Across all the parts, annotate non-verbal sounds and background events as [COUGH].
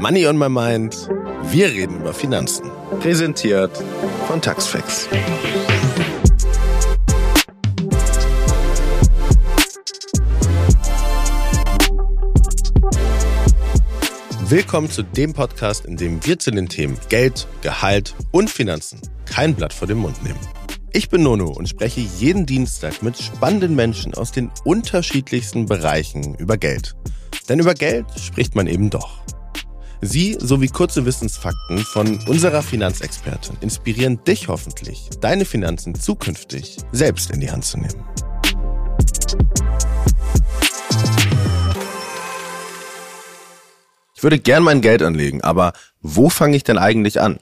Money on my mind. Wir reden über Finanzen. Präsentiert von Taxfix. Willkommen zu dem Podcast, in dem wir zu den Themen Geld, Gehalt und Finanzen kein Blatt vor den Mund nehmen. Ich bin Nono und spreche jeden Dienstag mit spannenden Menschen aus den unterschiedlichsten Bereichen über Geld. Denn über Geld spricht man eben doch. Sie sowie kurze Wissensfakten von unserer Finanzexpertin inspirieren dich hoffentlich, deine Finanzen zukünftig selbst in die Hand zu nehmen. Ich würde gern mein Geld anlegen, aber wo fange ich denn eigentlich an?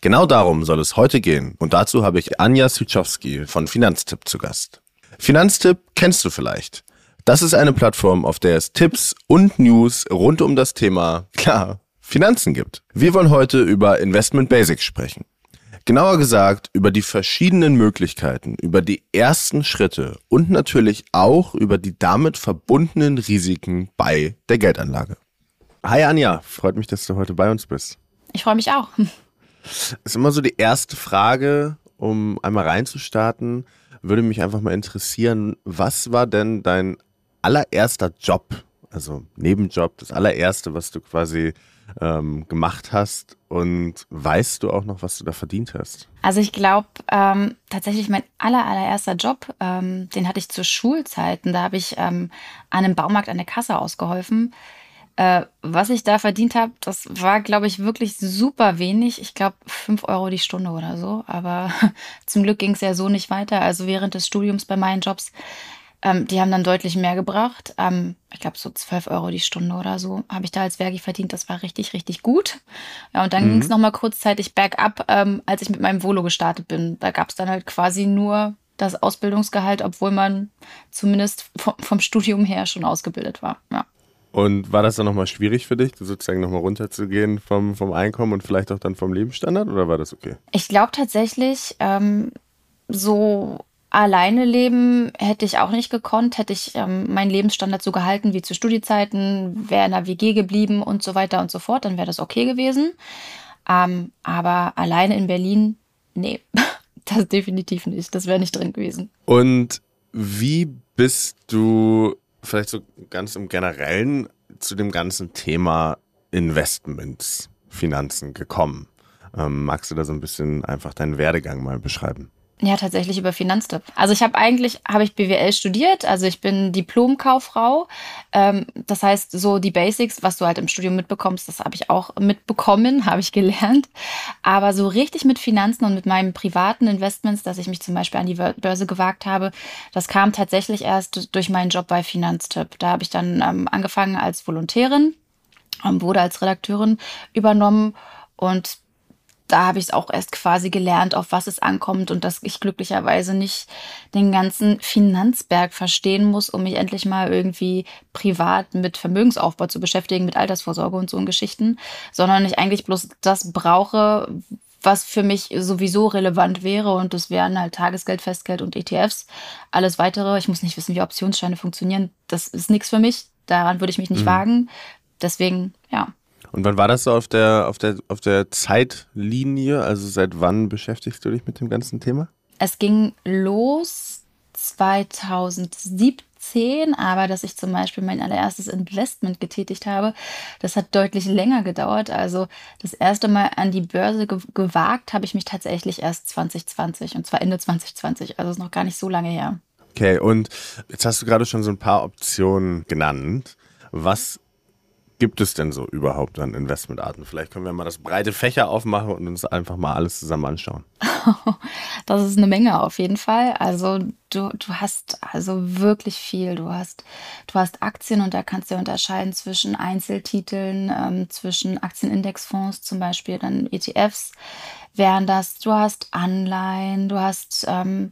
Genau darum soll es heute gehen und dazu habe ich Anja Sütschowski von Finanztipp zu Gast. Finanztipp kennst du vielleicht. Das ist eine Plattform, auf der es Tipps und News rund um das Thema, klar, Finanzen gibt. Wir wollen heute über Investment Basics sprechen. Genauer gesagt über die verschiedenen Möglichkeiten, über die ersten Schritte und natürlich auch über die damit verbundenen Risiken bei der Geldanlage. Hi Anja, freut mich, dass du heute bei uns bist. Ich freue mich auch. Das [LAUGHS] ist immer so die erste Frage, um einmal reinzustarten. Würde mich einfach mal interessieren, was war denn dein allererster Job, also Nebenjob, das allererste, was du quasi ähm, gemacht hast und weißt du auch noch, was du da verdient hast? Also ich glaube ähm, tatsächlich mein aller, allererster Job, ähm, den hatte ich zu Schulzeiten. Da habe ich ähm, an einem Baumarkt an der Kasse ausgeholfen. Äh, was ich da verdient habe, das war, glaube ich, wirklich super wenig. Ich glaube, 5 Euro die Stunde oder so. Aber [LAUGHS] zum Glück ging es ja so nicht weiter. Also während des Studiums bei meinen Jobs, ähm, die haben dann deutlich mehr gebracht. Ähm, ich glaube, so 12 Euro die Stunde oder so habe ich da als Wergi verdient. Das war richtig, richtig gut. Ja, und dann mhm. ging es nochmal kurzzeitig bergab, ähm, als ich mit meinem Volo gestartet bin. Da gab es dann halt quasi nur das Ausbildungsgehalt, obwohl man zumindest vom, vom Studium her schon ausgebildet war. Ja. Und war das dann nochmal schwierig für dich, sozusagen nochmal runterzugehen vom, vom Einkommen und vielleicht auch dann vom Lebensstandard oder war das okay? Ich glaube tatsächlich, ähm, so alleine leben hätte ich auch nicht gekonnt, hätte ich ähm, meinen Lebensstandard so gehalten wie zu Studiezeiten, wäre in der WG geblieben und so weiter und so fort, dann wäre das okay gewesen. Ähm, aber alleine in Berlin, nee, [LAUGHS] das definitiv nicht. Das wäre nicht drin gewesen. Und wie bist du vielleicht so ganz im Generellen zu dem ganzen Thema Investments, Finanzen gekommen? Ähm, magst du da so ein bisschen einfach deinen Werdegang mal beschreiben? Ja, tatsächlich über Finanztipp. Also ich habe eigentlich, habe ich BWL studiert, also ich bin Diplomkauffrau. Ähm, das heißt, so die Basics, was du halt im Studium mitbekommst, das habe ich auch mitbekommen, [LAUGHS] habe ich gelernt. Aber so richtig mit Finanzen und mit meinen privaten Investments, dass ich mich zum Beispiel an die Börse gewagt habe, das kam tatsächlich erst durch meinen Job bei Finanztipp. Da habe ich dann ähm, angefangen als Volontärin, ähm, wurde als Redakteurin übernommen und da habe ich es auch erst quasi gelernt, auf was es ankommt und dass ich glücklicherweise nicht den ganzen Finanzberg verstehen muss, um mich endlich mal irgendwie privat mit Vermögensaufbau zu beschäftigen, mit Altersvorsorge und so und Geschichten, sondern ich eigentlich bloß das brauche, was für mich sowieso relevant wäre und das wären halt Tagesgeld, Festgeld und ETFs. Alles weitere, ich muss nicht wissen, wie Optionsscheine funktionieren, das ist nichts für mich. Daran würde ich mich nicht mhm. wagen. Deswegen, ja, und wann war das so auf der, auf der, auf der Zeitlinie? Also seit wann beschäftigst du dich mit dem ganzen Thema? Es ging los 2017, aber dass ich zum Beispiel mein allererstes Investment getätigt habe, das hat deutlich länger gedauert. Also das erste Mal an die Börse ge gewagt habe ich mich tatsächlich erst 2020 und zwar Ende 2020. Also ist noch gar nicht so lange her. Okay, und jetzt hast du gerade schon so ein paar Optionen genannt. Was gibt es denn so überhaupt an Investmentarten? Vielleicht können wir mal das breite Fächer aufmachen und uns einfach mal alles zusammen anschauen. [LAUGHS] das ist eine Menge auf jeden Fall. Also du, du hast also wirklich viel. Du hast, du hast Aktien und da kannst du unterscheiden zwischen Einzeltiteln, ähm, zwischen Aktienindexfonds zum Beispiel, dann ETFs wären das. Du hast Anleihen, du hast ähm,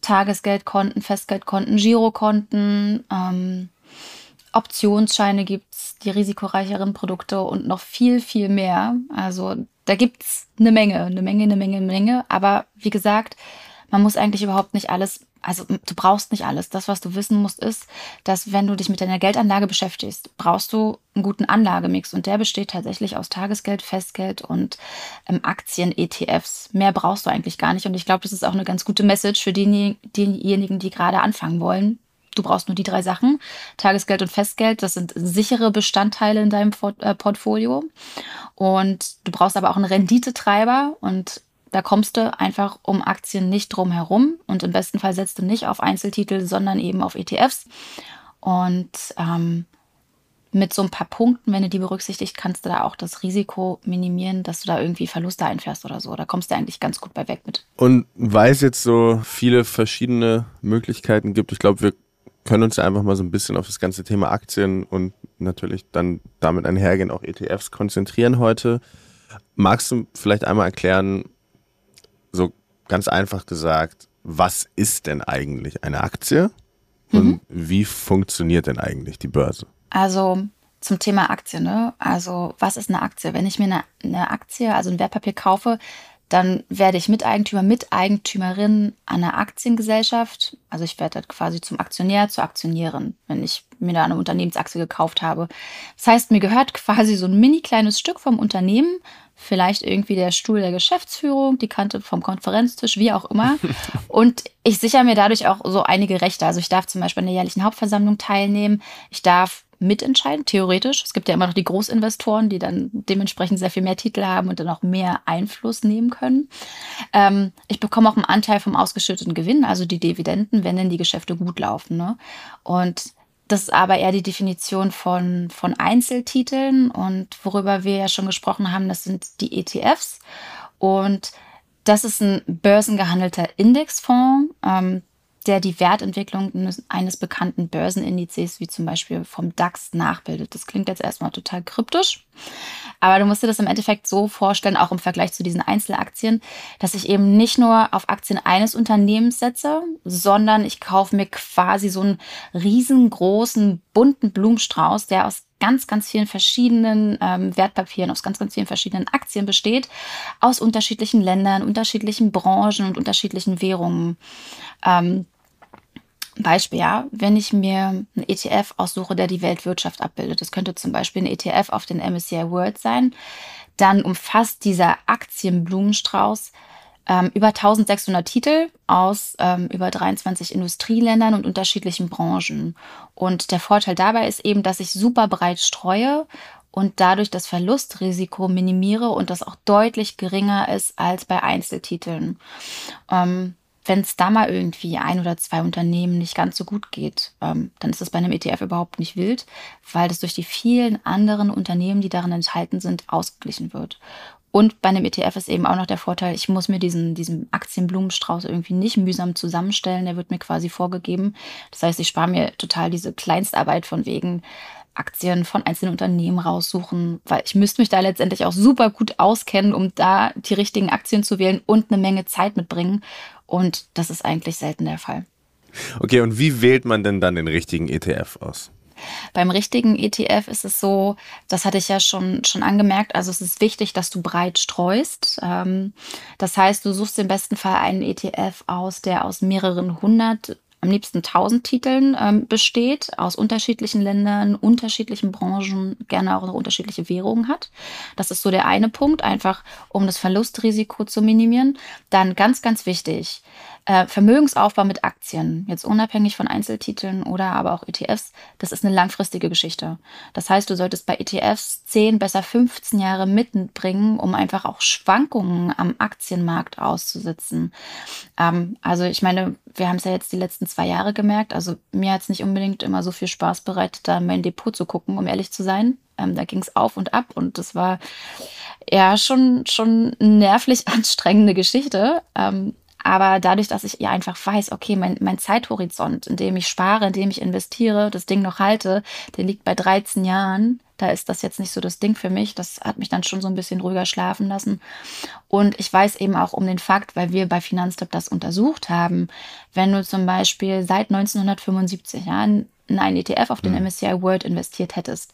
Tagesgeldkonten, Festgeldkonten, Girokonten. Ähm, Optionsscheine gibt es, die risikoreicheren Produkte und noch viel, viel mehr. Also da gibt es eine Menge, eine Menge, eine Menge, eine Menge. Aber wie gesagt, man muss eigentlich überhaupt nicht alles also du brauchst nicht alles. Das, was du wissen musst, ist, dass wenn du dich mit deiner Geldanlage beschäftigst, brauchst du einen guten Anlagemix. Und der besteht tatsächlich aus Tagesgeld, Festgeld und ähm, Aktien-ETFs. Mehr brauchst du eigentlich gar nicht. Und ich glaube, das ist auch eine ganz gute Message für diejenigen, die gerade anfangen wollen. Du brauchst nur die drei Sachen. Tagesgeld und Festgeld, das sind sichere Bestandteile in deinem äh, Portfolio. Und du brauchst aber auch einen Renditetreiber. Und da kommst du einfach um Aktien nicht drum herum und im besten Fall setzt du nicht auf Einzeltitel, sondern eben auf ETFs. Und ähm, mit so ein paar Punkten, wenn du die berücksichtigst, kannst du da auch das Risiko minimieren, dass du da irgendwie Verluste einfährst oder so. Da kommst du eigentlich ganz gut bei weg mit. Und weil es jetzt so viele verschiedene Möglichkeiten gibt, ich glaube, wir können uns einfach mal so ein bisschen auf das ganze Thema Aktien und natürlich dann damit einhergehen auch ETFs konzentrieren heute. Magst du vielleicht einmal erklären, so ganz einfach gesagt, was ist denn eigentlich eine Aktie und mhm. wie funktioniert denn eigentlich die Börse? Also zum Thema Aktie, ne? Also was ist eine Aktie? Wenn ich mir eine, eine Aktie, also ein Wertpapier kaufe, dann werde ich Miteigentümer, Miteigentümerin einer Aktiengesellschaft. Also ich werde quasi zum Aktionär, zur Aktionärin, wenn ich mir da eine Unternehmensaktie gekauft habe. Das heißt, mir gehört quasi so ein mini kleines Stück vom Unternehmen, vielleicht irgendwie der Stuhl der Geschäftsführung, die Kante vom Konferenztisch, wie auch immer. [LAUGHS] Und ich sichere mir dadurch auch so einige Rechte. Also ich darf zum Beispiel an der jährlichen Hauptversammlung teilnehmen. Ich darf mitentscheiden, theoretisch. Es gibt ja immer noch die Großinvestoren, die dann dementsprechend sehr viel mehr Titel haben und dann auch mehr Einfluss nehmen können. Ähm, ich bekomme auch einen Anteil vom ausgeschütteten Gewinn, also die Dividenden, wenn denn die Geschäfte gut laufen. Ne? Und das ist aber eher die Definition von, von Einzeltiteln und worüber wir ja schon gesprochen haben, das sind die ETFs. Und das ist ein börsengehandelter Indexfonds. Ähm, der die Wertentwicklung eines bekannten Börsenindizes, wie zum Beispiel vom DAX, nachbildet. Das klingt jetzt erstmal total kryptisch, aber du musst dir das im Endeffekt so vorstellen, auch im Vergleich zu diesen Einzelaktien, dass ich eben nicht nur auf Aktien eines Unternehmens setze, sondern ich kaufe mir quasi so einen riesengroßen, bunten Blumenstrauß, der aus ganz, ganz vielen verschiedenen ähm, Wertpapieren, aus ganz, ganz vielen verschiedenen Aktien besteht, aus unterschiedlichen Ländern, unterschiedlichen Branchen und unterschiedlichen Währungen. Ähm, Beispiel, ja, wenn ich mir einen ETF aussuche, der die Weltwirtschaft abbildet, das könnte zum Beispiel ein ETF auf den MSCI World sein, dann umfasst dieser Aktienblumenstrauß ähm, über 1600 Titel aus ähm, über 23 Industrieländern und unterschiedlichen Branchen. Und der Vorteil dabei ist eben, dass ich super breit streue und dadurch das Verlustrisiko minimiere und das auch deutlich geringer ist als bei Einzeltiteln. Ähm, wenn es da mal irgendwie ein oder zwei Unternehmen nicht ganz so gut geht, ähm, dann ist es bei einem ETF überhaupt nicht wild, weil das durch die vielen anderen Unternehmen, die darin enthalten sind, ausgeglichen wird. Und bei einem ETF ist eben auch noch der Vorteil, ich muss mir diesen, diesen Aktienblumenstrauß irgendwie nicht mühsam zusammenstellen. Der wird mir quasi vorgegeben. Das heißt, ich spare mir total diese Kleinstarbeit von wegen Aktien von einzelnen Unternehmen raussuchen, weil ich müsste mich da letztendlich auch super gut auskennen, um da die richtigen Aktien zu wählen und eine Menge Zeit mitbringen. Und das ist eigentlich selten der Fall. Okay, und wie wählt man denn dann den richtigen ETF aus? Beim richtigen ETF ist es so, das hatte ich ja schon, schon angemerkt, also es ist wichtig, dass du breit streust. Ähm, das heißt, du suchst im besten Fall einen ETF aus, der aus mehreren hundert am liebsten tausend Titeln ähm, besteht, aus unterschiedlichen Ländern, unterschiedlichen Branchen, gerne auch noch unterschiedliche Währungen hat. Das ist so der eine Punkt, einfach um das Verlustrisiko zu minimieren. Dann ganz, ganz wichtig, äh, Vermögensaufbau mit Aktien, jetzt unabhängig von Einzeltiteln oder aber auch ETFs, das ist eine langfristige Geschichte. Das heißt, du solltest bei ETFs 10, besser 15 Jahre mitbringen, um einfach auch Schwankungen am Aktienmarkt auszusitzen. Ähm, also ich meine, wir haben es ja jetzt die letzten zwei Jahre gemerkt. Also mir hat es nicht unbedingt immer so viel Spaß bereitet, da mein Depot zu gucken, um ehrlich zu sein. Ähm, da ging es auf und ab und das war ja schon, schon nervlich [LAUGHS] anstrengende Geschichte. Ähm, aber dadurch, dass ich ja einfach weiß, okay, mein, mein Zeithorizont, in dem ich spare, in dem ich investiere, das Ding noch halte, der liegt bei 13 Jahren. Da ist das jetzt nicht so das Ding für mich. Das hat mich dann schon so ein bisschen ruhiger schlafen lassen. Und ich weiß eben auch um den Fakt, weil wir bei Finanztipp das untersucht haben, wenn du zum Beispiel seit 1975 Jahren in einen ETF auf den mhm. MSCI World investiert hättest,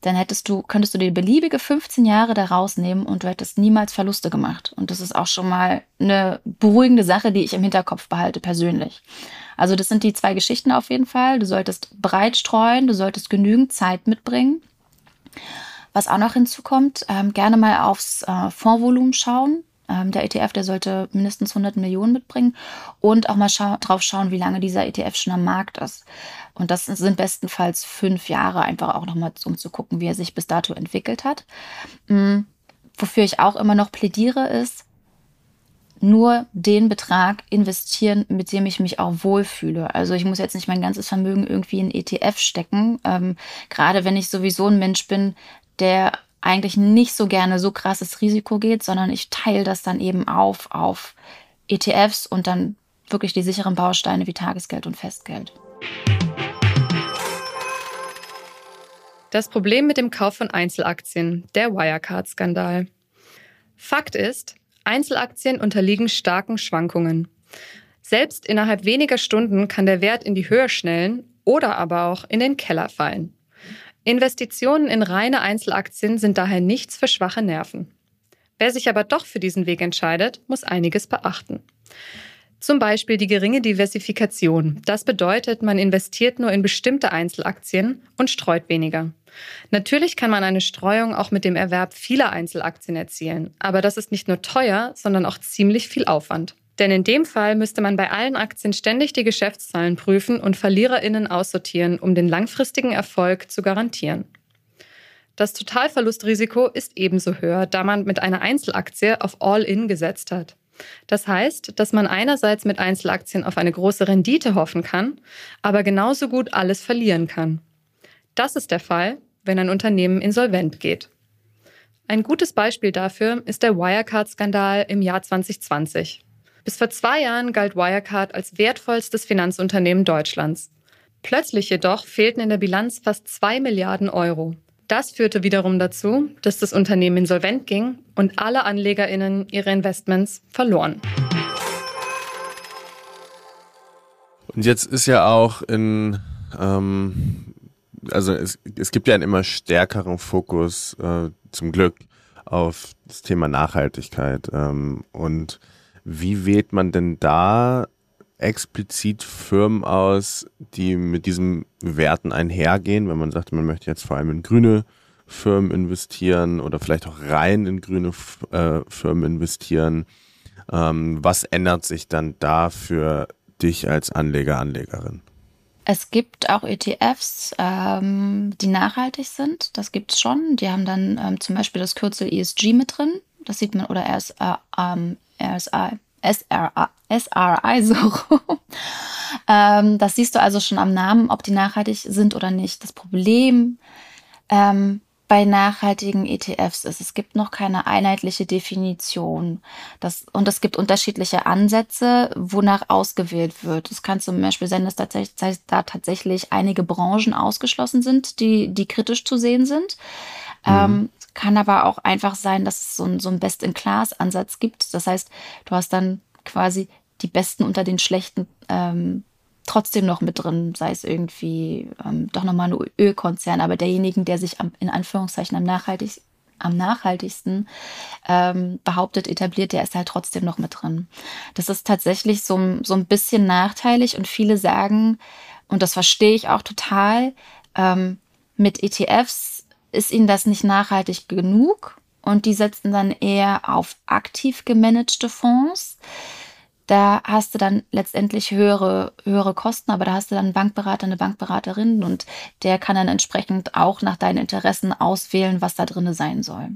dann hättest du, könntest du dir beliebige 15 Jahre da rausnehmen und du hättest niemals Verluste gemacht. Und das ist auch schon mal eine beruhigende Sache, die ich im Hinterkopf behalte, persönlich. Also das sind die zwei Geschichten auf jeden Fall. Du solltest breit streuen, du solltest genügend Zeit mitbringen. Was auch noch hinzukommt, ähm, gerne mal aufs äh, Fondsvolumen schauen. Ähm, der ETF, der sollte mindestens 100 Millionen mitbringen und auch mal scha drauf schauen, wie lange dieser ETF schon am Markt ist. Und das sind bestenfalls fünf Jahre, einfach auch nochmal, um zu gucken, wie er sich bis dato entwickelt hat. Mhm. Wofür ich auch immer noch plädiere, ist, nur den Betrag investieren, mit dem ich mich auch wohlfühle. Also ich muss jetzt nicht mein ganzes Vermögen irgendwie in ETF stecken. Ähm, gerade wenn ich sowieso ein Mensch bin, der eigentlich nicht so gerne so krasses Risiko geht, sondern ich teile das dann eben auf auf ETFs und dann wirklich die sicheren Bausteine wie Tagesgeld und Festgeld. Das Problem mit dem Kauf von Einzelaktien, der Wirecard-Skandal. Fakt ist, Einzelaktien unterliegen starken Schwankungen. Selbst innerhalb weniger Stunden kann der Wert in die Höhe schnellen oder aber auch in den Keller fallen. Investitionen in reine Einzelaktien sind daher nichts für schwache Nerven. Wer sich aber doch für diesen Weg entscheidet, muss einiges beachten. Zum Beispiel die geringe Diversifikation. Das bedeutet, man investiert nur in bestimmte Einzelaktien und streut weniger. Natürlich kann man eine Streuung auch mit dem Erwerb vieler Einzelaktien erzielen, aber das ist nicht nur teuer, sondern auch ziemlich viel Aufwand. Denn in dem Fall müsste man bei allen Aktien ständig die Geschäftszahlen prüfen und Verliererinnen aussortieren, um den langfristigen Erfolg zu garantieren. Das Totalverlustrisiko ist ebenso höher, da man mit einer Einzelaktie auf All-In gesetzt hat. Das heißt, dass man einerseits mit Einzelaktien auf eine große Rendite hoffen kann, aber genauso gut alles verlieren kann. Das ist der Fall, wenn ein Unternehmen insolvent geht. Ein gutes Beispiel dafür ist der Wirecard-Skandal im Jahr 2020. Bis vor zwei Jahren galt Wirecard als wertvollstes Finanzunternehmen Deutschlands. Plötzlich jedoch fehlten in der Bilanz fast zwei Milliarden Euro. Das führte wiederum dazu, dass das Unternehmen insolvent ging und alle Anlegerinnen ihre Investments verloren. Und jetzt ist ja auch in, ähm, also es, es gibt ja einen immer stärkeren Fokus äh, zum Glück auf das Thema Nachhaltigkeit ähm, und wie wählt man denn da explizit Firmen aus, die mit diesen Werten einhergehen, wenn man sagt, man möchte jetzt vor allem in grüne Firmen investieren oder vielleicht auch rein in grüne äh, Firmen investieren. Ähm, was ändert sich dann da für dich als Anleger, Anlegerin? Es gibt auch ETFs, ähm, die nachhaltig sind. Das gibt es schon. Die haben dann ähm, zum Beispiel das Kürzel ESG mit drin. Das sieht man, oder RSA, ähm, SRI, SRI [LAUGHS] so ähm, das siehst du also schon am Namen, ob die nachhaltig sind oder nicht. Das Problem ähm, bei nachhaltigen ETFs ist, es gibt noch keine einheitliche Definition. Das, und es gibt unterschiedliche Ansätze, wonach ausgewählt wird. Es kann zum Beispiel sein, dass tatsächlich, da tatsächlich einige Branchen ausgeschlossen sind, die, die kritisch zu sehen sind. Mhm. Ähm, kann aber auch einfach sein, dass es so ein, so ein Best-in-Class-Ansatz gibt. Das heißt, du hast dann quasi die Besten unter den Schlechten ähm, trotzdem noch mit drin, sei es irgendwie ähm, doch nochmal ein Ölkonzern, aber derjenigen, der sich am, in Anführungszeichen am, nachhaltig, am nachhaltigsten ähm, behauptet, etabliert, der ist halt trotzdem noch mit drin. Das ist tatsächlich so, so ein bisschen nachteilig und viele sagen, und das verstehe ich auch total, ähm, mit ETFs ist ihnen das nicht nachhaltig genug und die setzen dann eher auf aktiv gemanagte Fonds. Da hast du dann letztendlich höhere, höhere Kosten, aber da hast du dann einen Bankberater, eine Bankberaterin und der kann dann entsprechend auch nach deinen Interessen auswählen, was da drin sein soll.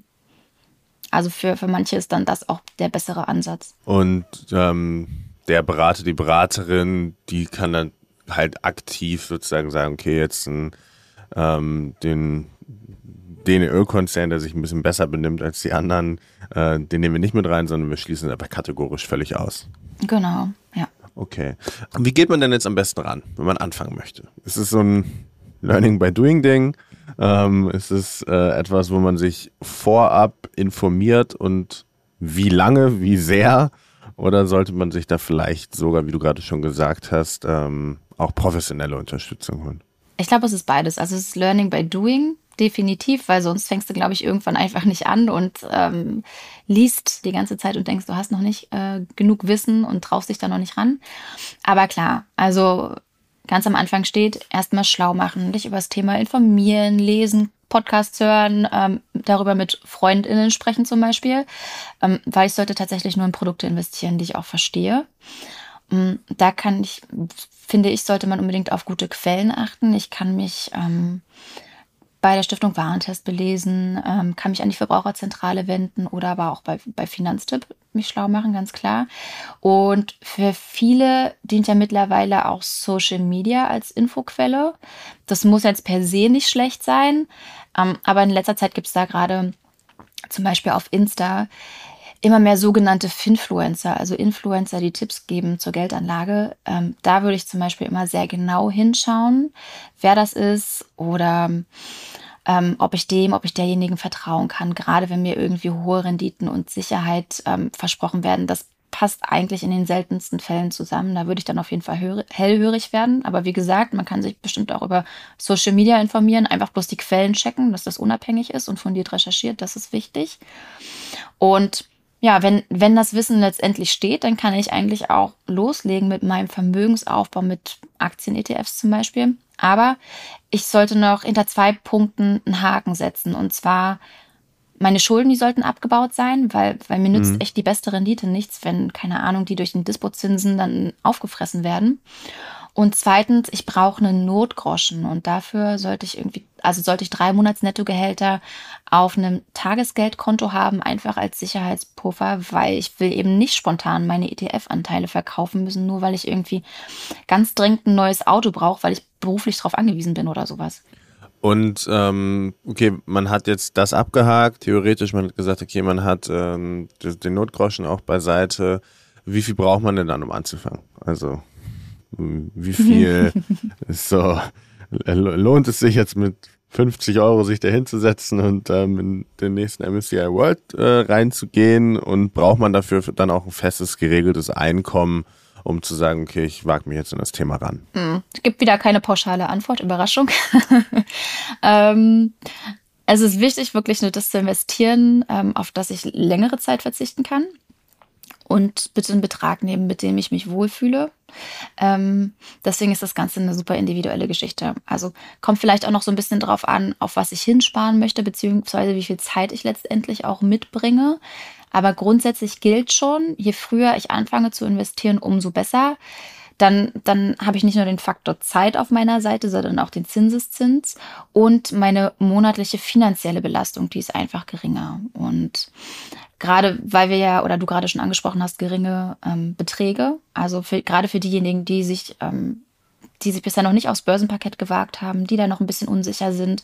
Also für, für manche ist dann das auch der bessere Ansatz. Und ähm, der Berater, die Beraterin, die kann dann halt aktiv sozusagen sagen, okay, jetzt ein, ähm, den den Ölkonzern, der sich ein bisschen besser benimmt als die anderen, äh, den nehmen wir nicht mit rein, sondern wir schließen aber kategorisch völlig aus. Genau, ja. Okay. Und wie geht man denn jetzt am besten ran, wenn man anfangen möchte? Ist es so ein Learning by Doing Ding? Ähm, ist es äh, etwas, wo man sich vorab informiert und wie lange, wie sehr? Oder sollte man sich da vielleicht sogar, wie du gerade schon gesagt hast, ähm, auch professionelle Unterstützung holen? Ich glaube, es ist beides. Also es ist Learning by Doing, definitiv, weil sonst fängst du, glaube ich, irgendwann einfach nicht an und ähm, liest die ganze Zeit und denkst, du hast noch nicht äh, genug Wissen und traust dich da noch nicht ran. Aber klar, also ganz am Anfang steht, erstmal schlau machen, dich über das Thema informieren, lesen, Podcasts hören, ähm, darüber mit FreundInnen sprechen zum Beispiel, ähm, weil ich sollte tatsächlich nur in Produkte investieren, die ich auch verstehe. Ähm, da kann ich, finde ich, sollte man unbedingt auf gute Quellen achten. Ich kann mich ähm, bei der Stiftung Warentest belesen, ähm, kann mich an die Verbraucherzentrale wenden oder aber auch bei, bei Finanztipp mich schlau machen, ganz klar. Und für viele dient ja mittlerweile auch Social Media als Infoquelle. Das muss jetzt per se nicht schlecht sein, ähm, aber in letzter Zeit gibt es da gerade zum Beispiel auf Insta immer mehr sogenannte Finfluencer, also Influencer, die Tipps geben zur Geldanlage. Ähm, da würde ich zum Beispiel immer sehr genau hinschauen, wer das ist oder ähm, ob ich dem, ob ich derjenigen vertrauen kann. Gerade wenn mir irgendwie hohe Renditen und Sicherheit ähm, versprochen werden, das passt eigentlich in den seltensten Fällen zusammen. Da würde ich dann auf jeden Fall hellhörig werden. Aber wie gesagt, man kann sich bestimmt auch über Social Media informieren, einfach bloß die Quellen checken, dass das unabhängig ist und fundiert recherchiert. Das ist wichtig. Und ja, wenn, wenn das Wissen letztendlich steht, dann kann ich eigentlich auch loslegen mit meinem Vermögensaufbau mit Aktien-ETFs zum Beispiel. Aber ich sollte noch hinter zwei Punkten einen Haken setzen. Und zwar meine Schulden, die sollten abgebaut sein, weil, weil mir nützt mhm. echt die beste Rendite nichts, wenn, keine Ahnung, die durch den Dispozinsen dann aufgefressen werden. Und zweitens, ich brauche einen Notgroschen und dafür sollte ich irgendwie, also sollte ich drei Monats Nettogehälter auf einem Tagesgeldkonto haben, einfach als Sicherheitspuffer, weil ich will eben nicht spontan meine ETF-Anteile verkaufen müssen, nur weil ich irgendwie ganz dringend ein neues Auto brauche, weil ich beruflich darauf angewiesen bin oder sowas. Und ähm, okay, man hat jetzt das abgehakt, theoretisch, man hat gesagt, okay, man hat ähm, den Notgroschen auch beiseite. Wie viel braucht man denn dann, um anzufangen? Also wie viel [LAUGHS] so lohnt es sich jetzt mit 50 Euro sich da hinzusetzen und ähm, in den nächsten MSCI World äh, reinzugehen und braucht man dafür dann auch ein festes, geregeltes Einkommen, um zu sagen, okay, ich wage mich jetzt in das Thema ran? Hm, es gibt wieder keine pauschale Antwort, Überraschung. [LAUGHS] ähm, es ist wichtig, wirklich nur das zu investieren, ähm, auf das ich längere Zeit verzichten kann und bitte einen Betrag nehmen, mit dem ich mich wohlfühle. Ähm, deswegen ist das Ganze eine super individuelle Geschichte. Also kommt vielleicht auch noch so ein bisschen drauf an, auf was ich hinsparen möchte, beziehungsweise wie viel Zeit ich letztendlich auch mitbringe. Aber grundsätzlich gilt schon, je früher ich anfange zu investieren, umso besser dann, dann habe ich nicht nur den Faktor Zeit auf meiner Seite, sondern auch den Zinseszins und meine monatliche finanzielle Belastung, die ist einfach geringer. Und gerade weil wir ja, oder du gerade schon angesprochen hast, geringe ähm, Beträge, also für, gerade für diejenigen, die sich, ähm, die sich bisher noch nicht aufs Börsenparkett gewagt haben, die da noch ein bisschen unsicher sind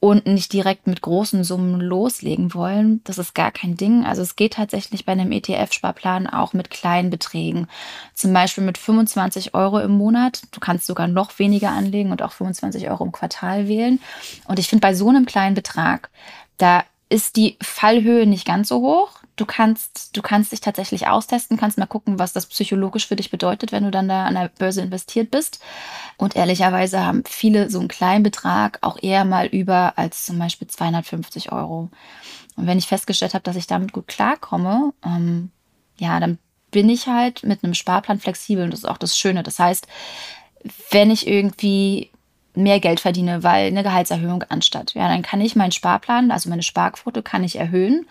und nicht direkt mit großen Summen loslegen wollen, das ist gar kein Ding. Also es geht tatsächlich bei einem ETF-Sparplan auch mit kleinen Beträgen. Zum Beispiel mit 25 Euro im Monat. Du kannst sogar noch weniger anlegen und auch 25 Euro im Quartal wählen. Und ich finde, bei so einem kleinen Betrag, da ist die Fallhöhe nicht ganz so hoch. Du kannst, du kannst dich tatsächlich austesten, kannst mal gucken, was das psychologisch für dich bedeutet, wenn du dann da an der Börse investiert bist. Und ehrlicherweise haben viele so einen kleinen Betrag auch eher mal über als zum Beispiel 250 Euro. Und wenn ich festgestellt habe, dass ich damit gut klarkomme, ähm, ja, dann bin ich halt mit einem Sparplan flexibel und das ist auch das Schöne. Das heißt, wenn ich irgendwie mehr Geld verdiene, weil eine Gehaltserhöhung anstatt. Ja, dann kann ich meinen Sparplan, also meine Sparquote, kann ich erhöhen.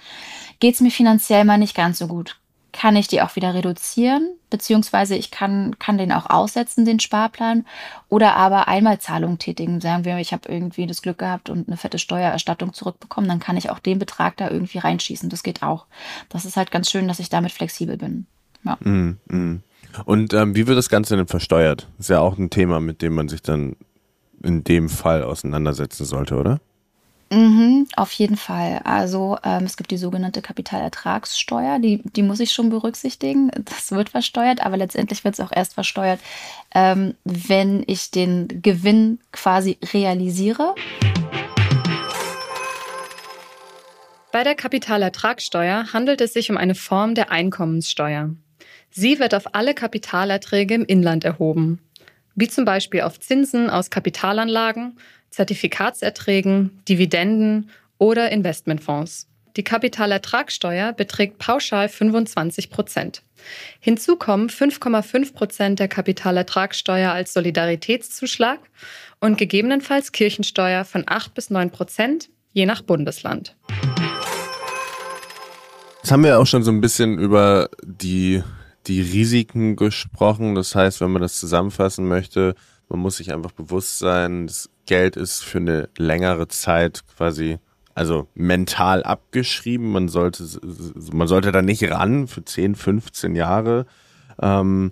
Geht es mir finanziell mal nicht ganz so gut, kann ich die auch wieder reduzieren, beziehungsweise ich kann, kann den auch aussetzen, den Sparplan, oder aber Einmalzahlungen tätigen. Sagen wir, ich habe irgendwie das Glück gehabt und eine fette Steuererstattung zurückbekommen, dann kann ich auch den Betrag da irgendwie reinschießen. Das geht auch. Das ist halt ganz schön, dass ich damit flexibel bin. Ja. Mm, mm. Und ähm, wie wird das Ganze denn versteuert? Ist ja auch ein Thema, mit dem man sich dann in dem Fall auseinandersetzen sollte, oder? Mhm, auf jeden Fall. Also ähm, es gibt die sogenannte Kapitalertragssteuer, die, die muss ich schon berücksichtigen. Das wird versteuert, aber letztendlich wird es auch erst versteuert, ähm, wenn ich den Gewinn quasi realisiere. Bei der Kapitalertragssteuer handelt es sich um eine Form der Einkommenssteuer. Sie wird auf alle Kapitalerträge im Inland erhoben. Wie zum Beispiel auf Zinsen aus Kapitalanlagen, Zertifikatserträgen, Dividenden oder Investmentfonds. Die Kapitalertragssteuer beträgt pauschal 25 Prozent. Hinzu kommen 5,5 Prozent der Kapitalertragssteuer als Solidaritätszuschlag und gegebenenfalls Kirchensteuer von 8 bis 9 Prozent, je nach Bundesland. Jetzt haben wir auch schon so ein bisschen über die, die Risiken gesprochen. Das heißt, wenn man das zusammenfassen möchte, man muss sich einfach bewusst sein, das Geld ist für eine längere Zeit quasi also mental abgeschrieben. Man sollte, man sollte da nicht ran für 10, 15 Jahre. Ähm,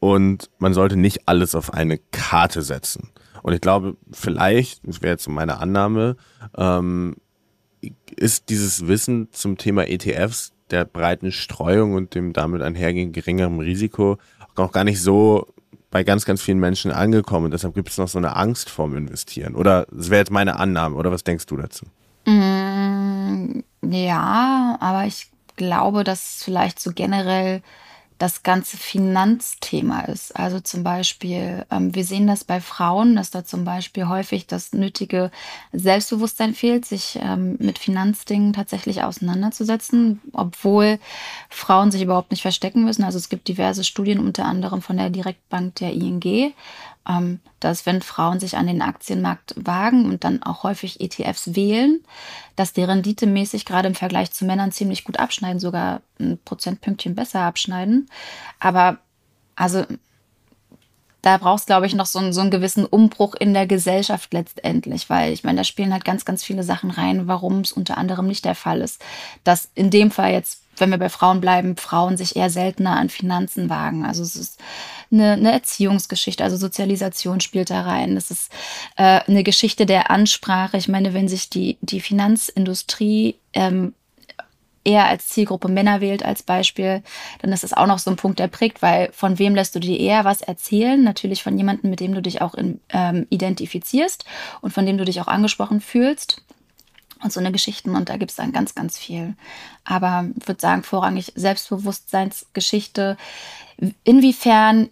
und man sollte nicht alles auf eine Karte setzen. Und ich glaube, vielleicht, das wäre jetzt meine Annahme, ähm, ist dieses Wissen zum Thema ETFs, der breiten Streuung und dem damit einhergehenden geringeren Risiko auch gar nicht so bei ganz, ganz vielen Menschen angekommen. Deshalb gibt es noch so eine Angst vorm Investieren. Oder das wäre jetzt meine Annahme. Oder was denkst du dazu? Mm, ja, aber ich glaube, dass vielleicht so generell das ganze Finanzthema ist. Also zum Beispiel, ähm, wir sehen das bei Frauen, dass da zum Beispiel häufig das nötige Selbstbewusstsein fehlt, sich ähm, mit Finanzdingen tatsächlich auseinanderzusetzen, obwohl Frauen sich überhaupt nicht verstecken müssen. Also es gibt diverse Studien, unter anderem von der Direktbank der ING, dass wenn Frauen sich an den Aktienmarkt wagen und dann auch häufig ETFs wählen, dass die Rendite mäßig gerade im Vergleich zu Männern ziemlich gut abschneiden, sogar ein Prozentpünktchen besser abschneiden. Aber also da brauchst, glaube ich, noch so so einen gewissen Umbruch in der Gesellschaft letztendlich, weil ich meine, da spielen halt ganz, ganz viele Sachen rein, warum es unter anderem nicht der Fall ist. Dass in dem Fall jetzt, wenn wir bei Frauen bleiben, Frauen sich eher seltener an Finanzen wagen. Also es ist eine, eine Erziehungsgeschichte, also Sozialisation spielt da rein. Es ist äh, eine Geschichte der Ansprache. Ich meine, wenn sich die, die Finanzindustrie ähm, eher als Zielgruppe Männer wählt als Beispiel, dann ist es auch noch so ein Punkt, der prägt, weil von wem lässt du dir eher was erzählen? Natürlich von jemandem, mit dem du dich auch in, ähm, identifizierst und von dem du dich auch angesprochen fühlst. Und so eine Geschichten und da gibt es dann ganz, ganz viel. Aber ich würde sagen, vorrangig Selbstbewusstseinsgeschichte. Inwiefern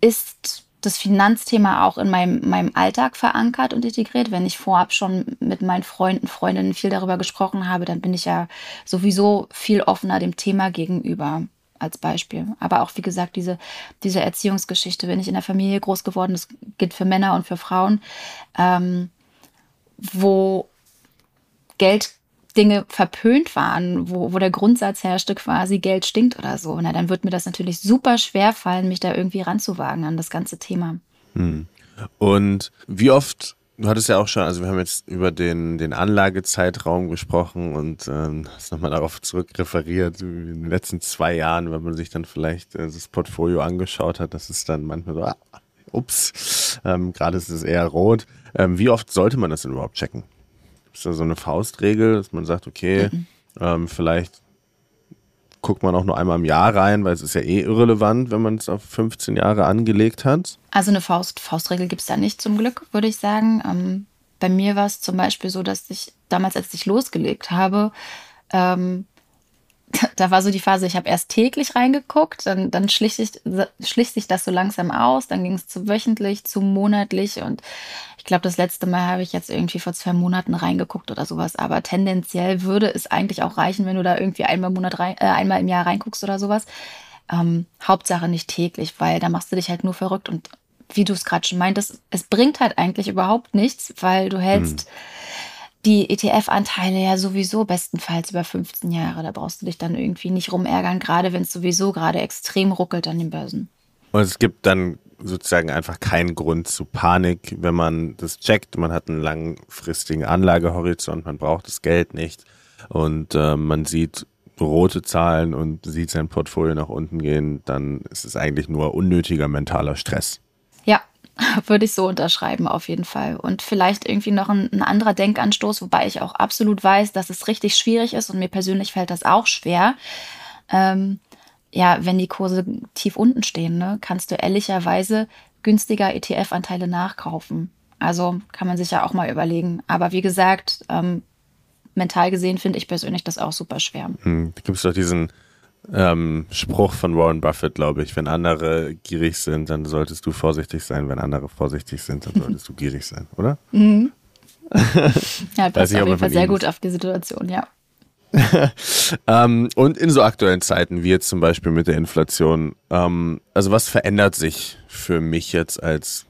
ist das Finanzthema auch in meinem, meinem Alltag verankert und integriert. Wenn ich vorab schon mit meinen Freunden, Freundinnen viel darüber gesprochen habe, dann bin ich ja sowieso viel offener dem Thema gegenüber als Beispiel. Aber auch, wie gesagt, diese, diese Erziehungsgeschichte, wenn ich in der Familie groß geworden, das gilt für Männer und für Frauen, ähm, wo Geld Dinge verpönt waren, wo, wo der Grundsatz herrschte, quasi Geld stinkt oder so, na, dann wird mir das natürlich super schwer fallen, mich da irgendwie ranzuwagen an das ganze Thema. Hm. Und wie oft, du hattest ja auch schon, also wir haben jetzt über den, den Anlagezeitraum gesprochen und ähm, hast nochmal darauf zurückreferiert, in den letzten zwei Jahren, wenn man sich dann vielleicht äh, das Portfolio angeschaut hat, das ist dann manchmal so, ah, ups, ähm, gerade ist es eher rot. Ähm, wie oft sollte man das denn überhaupt checken? Ist da so eine Faustregel, dass man sagt, okay, mhm. ähm, vielleicht guckt man auch nur einmal im Jahr rein, weil es ist ja eh irrelevant, wenn man es auf 15 Jahre angelegt hat? Also eine Faust, Faustregel gibt es da nicht zum Glück, würde ich sagen. Ähm, bei mir war es zum Beispiel so, dass ich damals, als ich losgelegt habe, ähm, [LAUGHS] da war so die Phase, ich habe erst täglich reingeguckt, dann, dann schlich, sich, schlich sich das so langsam aus, dann ging es zu wöchentlich, zu monatlich und ich glaube, das letzte Mal habe ich jetzt irgendwie vor zwei Monaten reingeguckt oder sowas, aber tendenziell würde es eigentlich auch reichen, wenn du da irgendwie einmal, im Monat rein, äh, einmal im Jahr reinguckst oder sowas. Ähm, Hauptsache nicht täglich, weil da machst du dich halt nur verrückt und wie du es gerade schon meintest, es bringt halt eigentlich überhaupt nichts, weil du hältst... Hm die ETF-Anteile ja sowieso bestenfalls über 15 Jahre. Da brauchst du dich dann irgendwie nicht rumärgern, gerade wenn es sowieso gerade extrem ruckelt an den Börsen. Und es gibt dann sozusagen einfach keinen Grund zu Panik, wenn man das checkt. Man hat einen langfristigen Anlagehorizont, man braucht das Geld nicht und äh, man sieht rote Zahlen und sieht sein Portfolio nach unten gehen, dann ist es eigentlich nur unnötiger mentaler Stress. Ja, [LAUGHS] Würde ich so unterschreiben, auf jeden Fall. Und vielleicht irgendwie noch ein, ein, anderer Denkanstoß, wobei ich auch absolut weiß, dass es richtig schwierig ist und mir persönlich fällt das auch schwer. Ähm, ja, wenn die Kurse tief unten stehen, ne, kannst du ehrlicherweise günstiger ETF-Anteile nachkaufen. Also kann man sich ja auch mal überlegen. Aber wie gesagt, ähm, mental gesehen finde ich persönlich das auch super schwer. Hm, gibt es doch diesen ähm, Spruch von Warren Buffett, glaube ich. Wenn andere gierig sind, dann solltest du vorsichtig sein. Wenn andere vorsichtig sind, dann solltest du gierig sein, oder? Mhm. [LAUGHS] ja, passt auf jeden Fall sehr gut auf die Situation, ja. [LAUGHS] ähm, und in so aktuellen Zeiten wie jetzt zum Beispiel mit der Inflation, ähm, also was verändert sich für mich jetzt als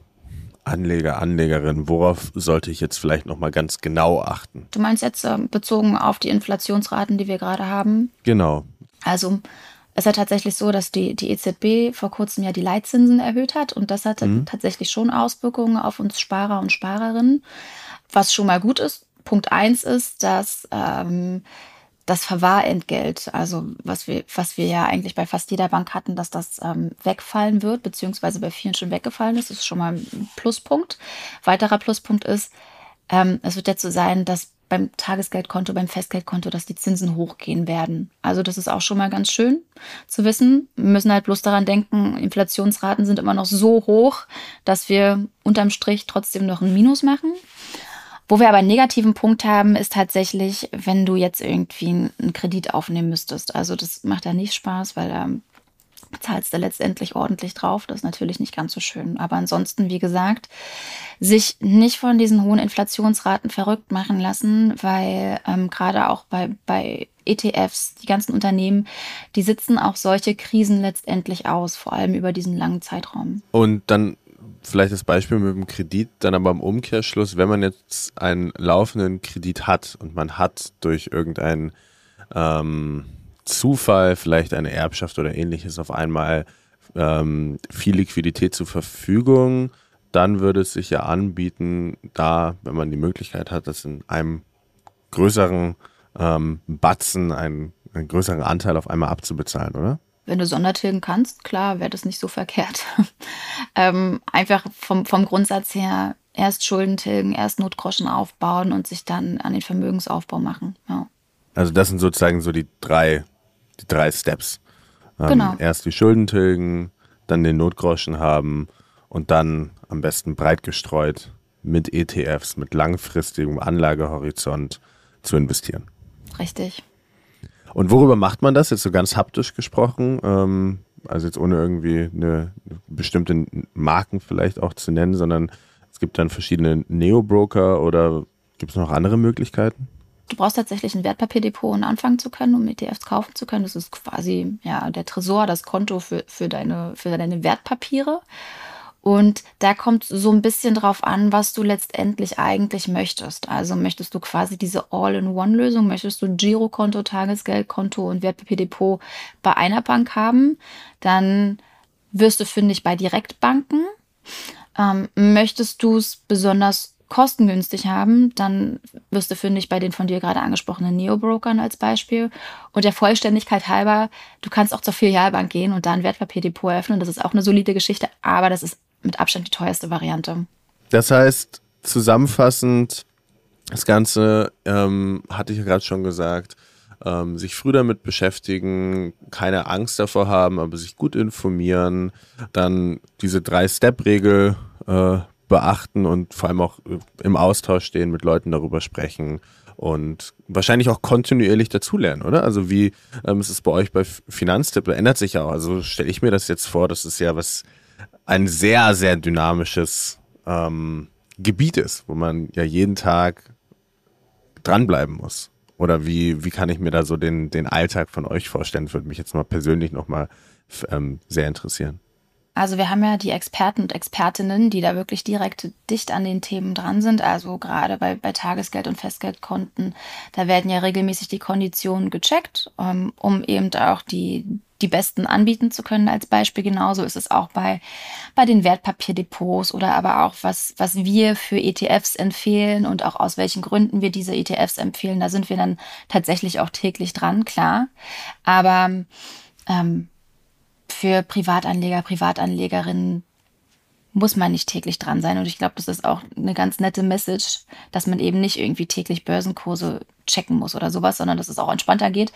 Anleger, Anlegerin? Worauf sollte ich jetzt vielleicht nochmal ganz genau achten? Du meinst jetzt äh, bezogen auf die Inflationsraten, die wir gerade haben? Genau. Also es ist ja tatsächlich so, dass die, die EZB vor kurzem ja die Leitzinsen erhöht hat und das hatte mhm. tatsächlich schon Auswirkungen auf uns Sparer und Sparerinnen, was schon mal gut ist. Punkt eins ist, dass ähm, das Verwahrentgelt, also was wir, was wir ja eigentlich bei fast jeder Bank hatten, dass das ähm, wegfallen wird, beziehungsweise bei vielen schon weggefallen ist, das ist schon mal ein Pluspunkt. Weiterer Pluspunkt ist, ähm, es wird jetzt so sein, dass beim Tagesgeldkonto, beim Festgeldkonto, dass die Zinsen hochgehen werden. Also das ist auch schon mal ganz schön zu wissen. Wir müssen halt bloß daran denken, Inflationsraten sind immer noch so hoch, dass wir unterm Strich trotzdem noch ein Minus machen. Wo wir aber einen negativen Punkt haben, ist tatsächlich, wenn du jetzt irgendwie einen Kredit aufnehmen müsstest. Also das macht ja nicht Spaß, weil da zahlst du letztendlich ordentlich drauf. Das ist natürlich nicht ganz so schön. Aber ansonsten, wie gesagt, sich nicht von diesen hohen Inflationsraten verrückt machen lassen, weil ähm, gerade auch bei, bei ETFs, die ganzen Unternehmen, die sitzen auch solche Krisen letztendlich aus, vor allem über diesen langen Zeitraum. Und dann vielleicht das Beispiel mit dem Kredit, dann aber im Umkehrschluss, wenn man jetzt einen laufenden Kredit hat und man hat durch irgendeinen ähm, Zufall, vielleicht eine Erbschaft oder ähnliches auf einmal ähm, viel Liquidität zur Verfügung, dann würde es sich ja anbieten, da, wenn man die Möglichkeit hat, das in einem größeren ähm, Batzen, einen, einen größeren Anteil auf einmal abzubezahlen, oder? wenn du Sondertilgen kannst, klar, wäre das nicht so verkehrt. [LAUGHS] ähm, einfach vom, vom Grundsatz her erst Schulden tilgen, erst Notgroschen aufbauen und sich dann an den Vermögensaufbau machen. Ja. Also das sind sozusagen so die drei, die drei Steps. Ähm, genau. Erst die Schulden tilgen, dann den Notgroschen haben und dann am besten breit gestreut mit ETFs, mit langfristigem Anlagehorizont zu investieren. Richtig. Und worüber macht man das? Jetzt so ganz haptisch gesprochen. Ähm, also jetzt ohne irgendwie eine, bestimmte Marken vielleicht auch zu nennen, sondern es gibt dann verschiedene Neo-Broker oder gibt es noch andere Möglichkeiten? Du brauchst tatsächlich ein Wertpapierdepot, um anfangen zu können, um ETFs kaufen zu können. Das ist quasi ja der Tresor, das Konto für, für, deine, für deine Wertpapiere. Und da kommt so ein bisschen drauf an, was du letztendlich eigentlich möchtest. Also möchtest du quasi diese All-in-One-Lösung, möchtest du Girokonto, Tagesgeldkonto und Wertpapierdepot bei einer Bank haben, dann wirst du fündig bei Direktbanken. Ähm, möchtest du es besonders kostengünstig haben, dann wirst du fündig bei den von dir gerade angesprochenen Neo-Brokern als Beispiel. Und der Vollständigkeit halber, du kannst auch zur Filialbank gehen und da ein Wertpapierdepot eröffnen. Das ist auch eine solide Geschichte, aber das ist mit Abstand die teuerste Variante. Das heißt, zusammenfassend, das Ganze ähm, hatte ich ja gerade schon gesagt, ähm, sich früh damit beschäftigen, keine Angst davor haben, aber sich gut informieren, dann diese Drei-Step-Regel äh, beachten und vor allem auch im Austausch stehen, mit Leuten darüber sprechen und wahrscheinlich auch kontinuierlich dazulernen, oder? Also wie ähm, ist es bei euch bei Finanztipp? Ändert sich ja auch. Also stelle ich mir das jetzt vor, das ist ja was ein sehr, sehr dynamisches ähm, Gebiet ist, wo man ja jeden Tag dranbleiben muss. Oder wie, wie kann ich mir da so den, den Alltag von euch vorstellen? Würde mich jetzt mal persönlich nochmal ähm, sehr interessieren. Also wir haben ja die Experten und Expertinnen, die da wirklich direkt dicht an den Themen dran sind. Also gerade bei, bei Tagesgeld- und Festgeldkonten, da werden ja regelmäßig die Konditionen gecheckt, ähm, um eben auch die, die besten anbieten zu können als Beispiel. Genauso ist es auch bei, bei den Wertpapierdepots oder aber auch was, was wir für ETFs empfehlen und auch aus welchen Gründen wir diese ETFs empfehlen. Da sind wir dann tatsächlich auch täglich dran, klar. Aber ähm, für Privatanleger, Privatanlegerinnen muss man nicht täglich dran sein. Und ich glaube, das ist auch eine ganz nette Message, dass man eben nicht irgendwie täglich Börsenkurse checken muss oder sowas, sondern dass es auch entspannter geht.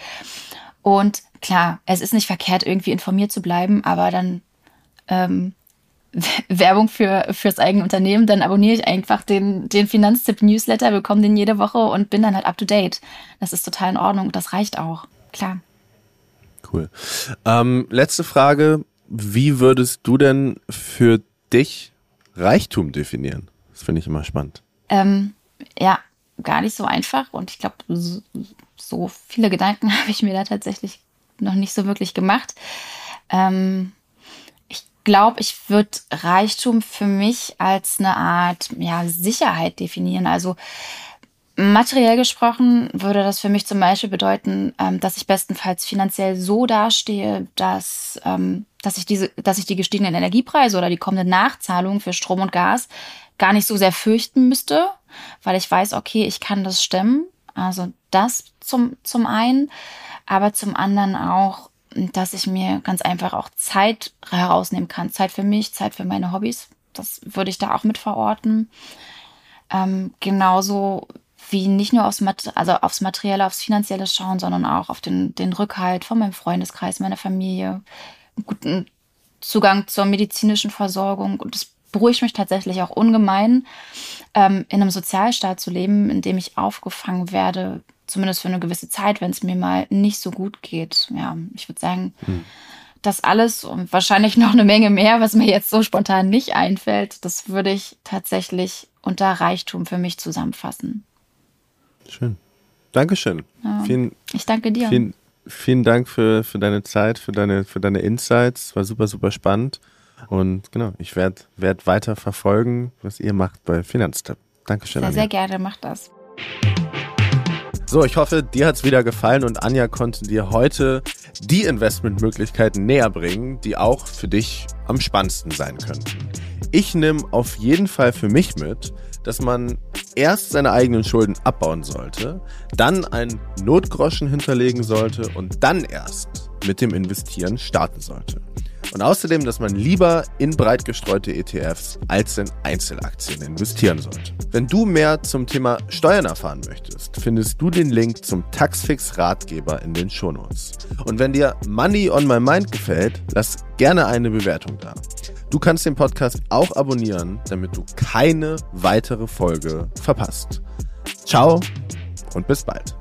Und klar, es ist nicht verkehrt, irgendwie informiert zu bleiben, aber dann ähm, [LAUGHS] Werbung für fürs eigene Unternehmen, dann abonniere ich einfach den, den Finanztipp-Newsletter, bekomme den jede Woche und bin dann halt up to date. Das ist total in Ordnung. Das reicht auch. Klar. Cool. Ähm, letzte Frage. Wie würdest du denn für dich Reichtum definieren? Das finde ich immer spannend. Ähm, ja, gar nicht so einfach. Und ich glaube, so, so, viele Gedanken [LAUGHS] habe ich mir da tatsächlich noch nicht so wirklich gemacht. Ähm, ich glaube, ich würde Reichtum für mich als eine Art ja, Sicherheit definieren. Also Materiell gesprochen würde das für mich zum Beispiel bedeuten, ähm, dass ich bestenfalls finanziell so dastehe, dass, ähm, dass, ich diese, dass ich die gestiegenen Energiepreise oder die kommenden Nachzahlungen für Strom und Gas gar nicht so sehr fürchten müsste, weil ich weiß, okay, ich kann das stemmen. Also das zum, zum einen, aber zum anderen auch, dass ich mir ganz einfach auch Zeit herausnehmen kann. Zeit für mich, Zeit für meine Hobbys. Das würde ich da auch mit verorten. Ähm, genauso wie nicht nur aufs, Mat also aufs Materielle, aufs Finanzielle schauen, sondern auch auf den, den Rückhalt von meinem Freundeskreis, meiner Familie, einen guten Zugang zur medizinischen Versorgung. Und es beruhigt mich tatsächlich auch ungemein, ähm, in einem Sozialstaat zu leben, in dem ich aufgefangen werde, zumindest für eine gewisse Zeit, wenn es mir mal nicht so gut geht. Ja, ich würde sagen, hm. das alles und wahrscheinlich noch eine Menge mehr, was mir jetzt so spontan nicht einfällt, das würde ich tatsächlich unter Reichtum für mich zusammenfassen. Schön. Dankeschön. Ja, vielen, ich danke dir. Vielen, vielen Dank für, für deine Zeit, für deine, für deine Insights. War super, super spannend. Und genau, ich werde werd weiter verfolgen, was ihr macht bei Finanztipp. Dankeschön. Sehr, sehr gerne, macht das. So, ich hoffe, dir hat es wieder gefallen und Anja konnte dir heute die Investmentmöglichkeiten näher bringen, die auch für dich am spannendsten sein könnten. Ich nehme auf jeden Fall für mich mit, dass man erst seine eigenen Schulden abbauen sollte, dann einen Notgroschen hinterlegen sollte und dann erst mit dem Investieren starten sollte. Und außerdem, dass man lieber in breit gestreute ETFs als in Einzelaktien investieren sollte. Wenn du mehr zum Thema Steuern erfahren möchtest, findest du den Link zum Taxfix Ratgeber in den Shownotes. Und wenn dir Money on My Mind gefällt, lass gerne eine Bewertung da. Du kannst den Podcast auch abonnieren, damit du keine weitere Folge verpasst. Ciao und bis bald.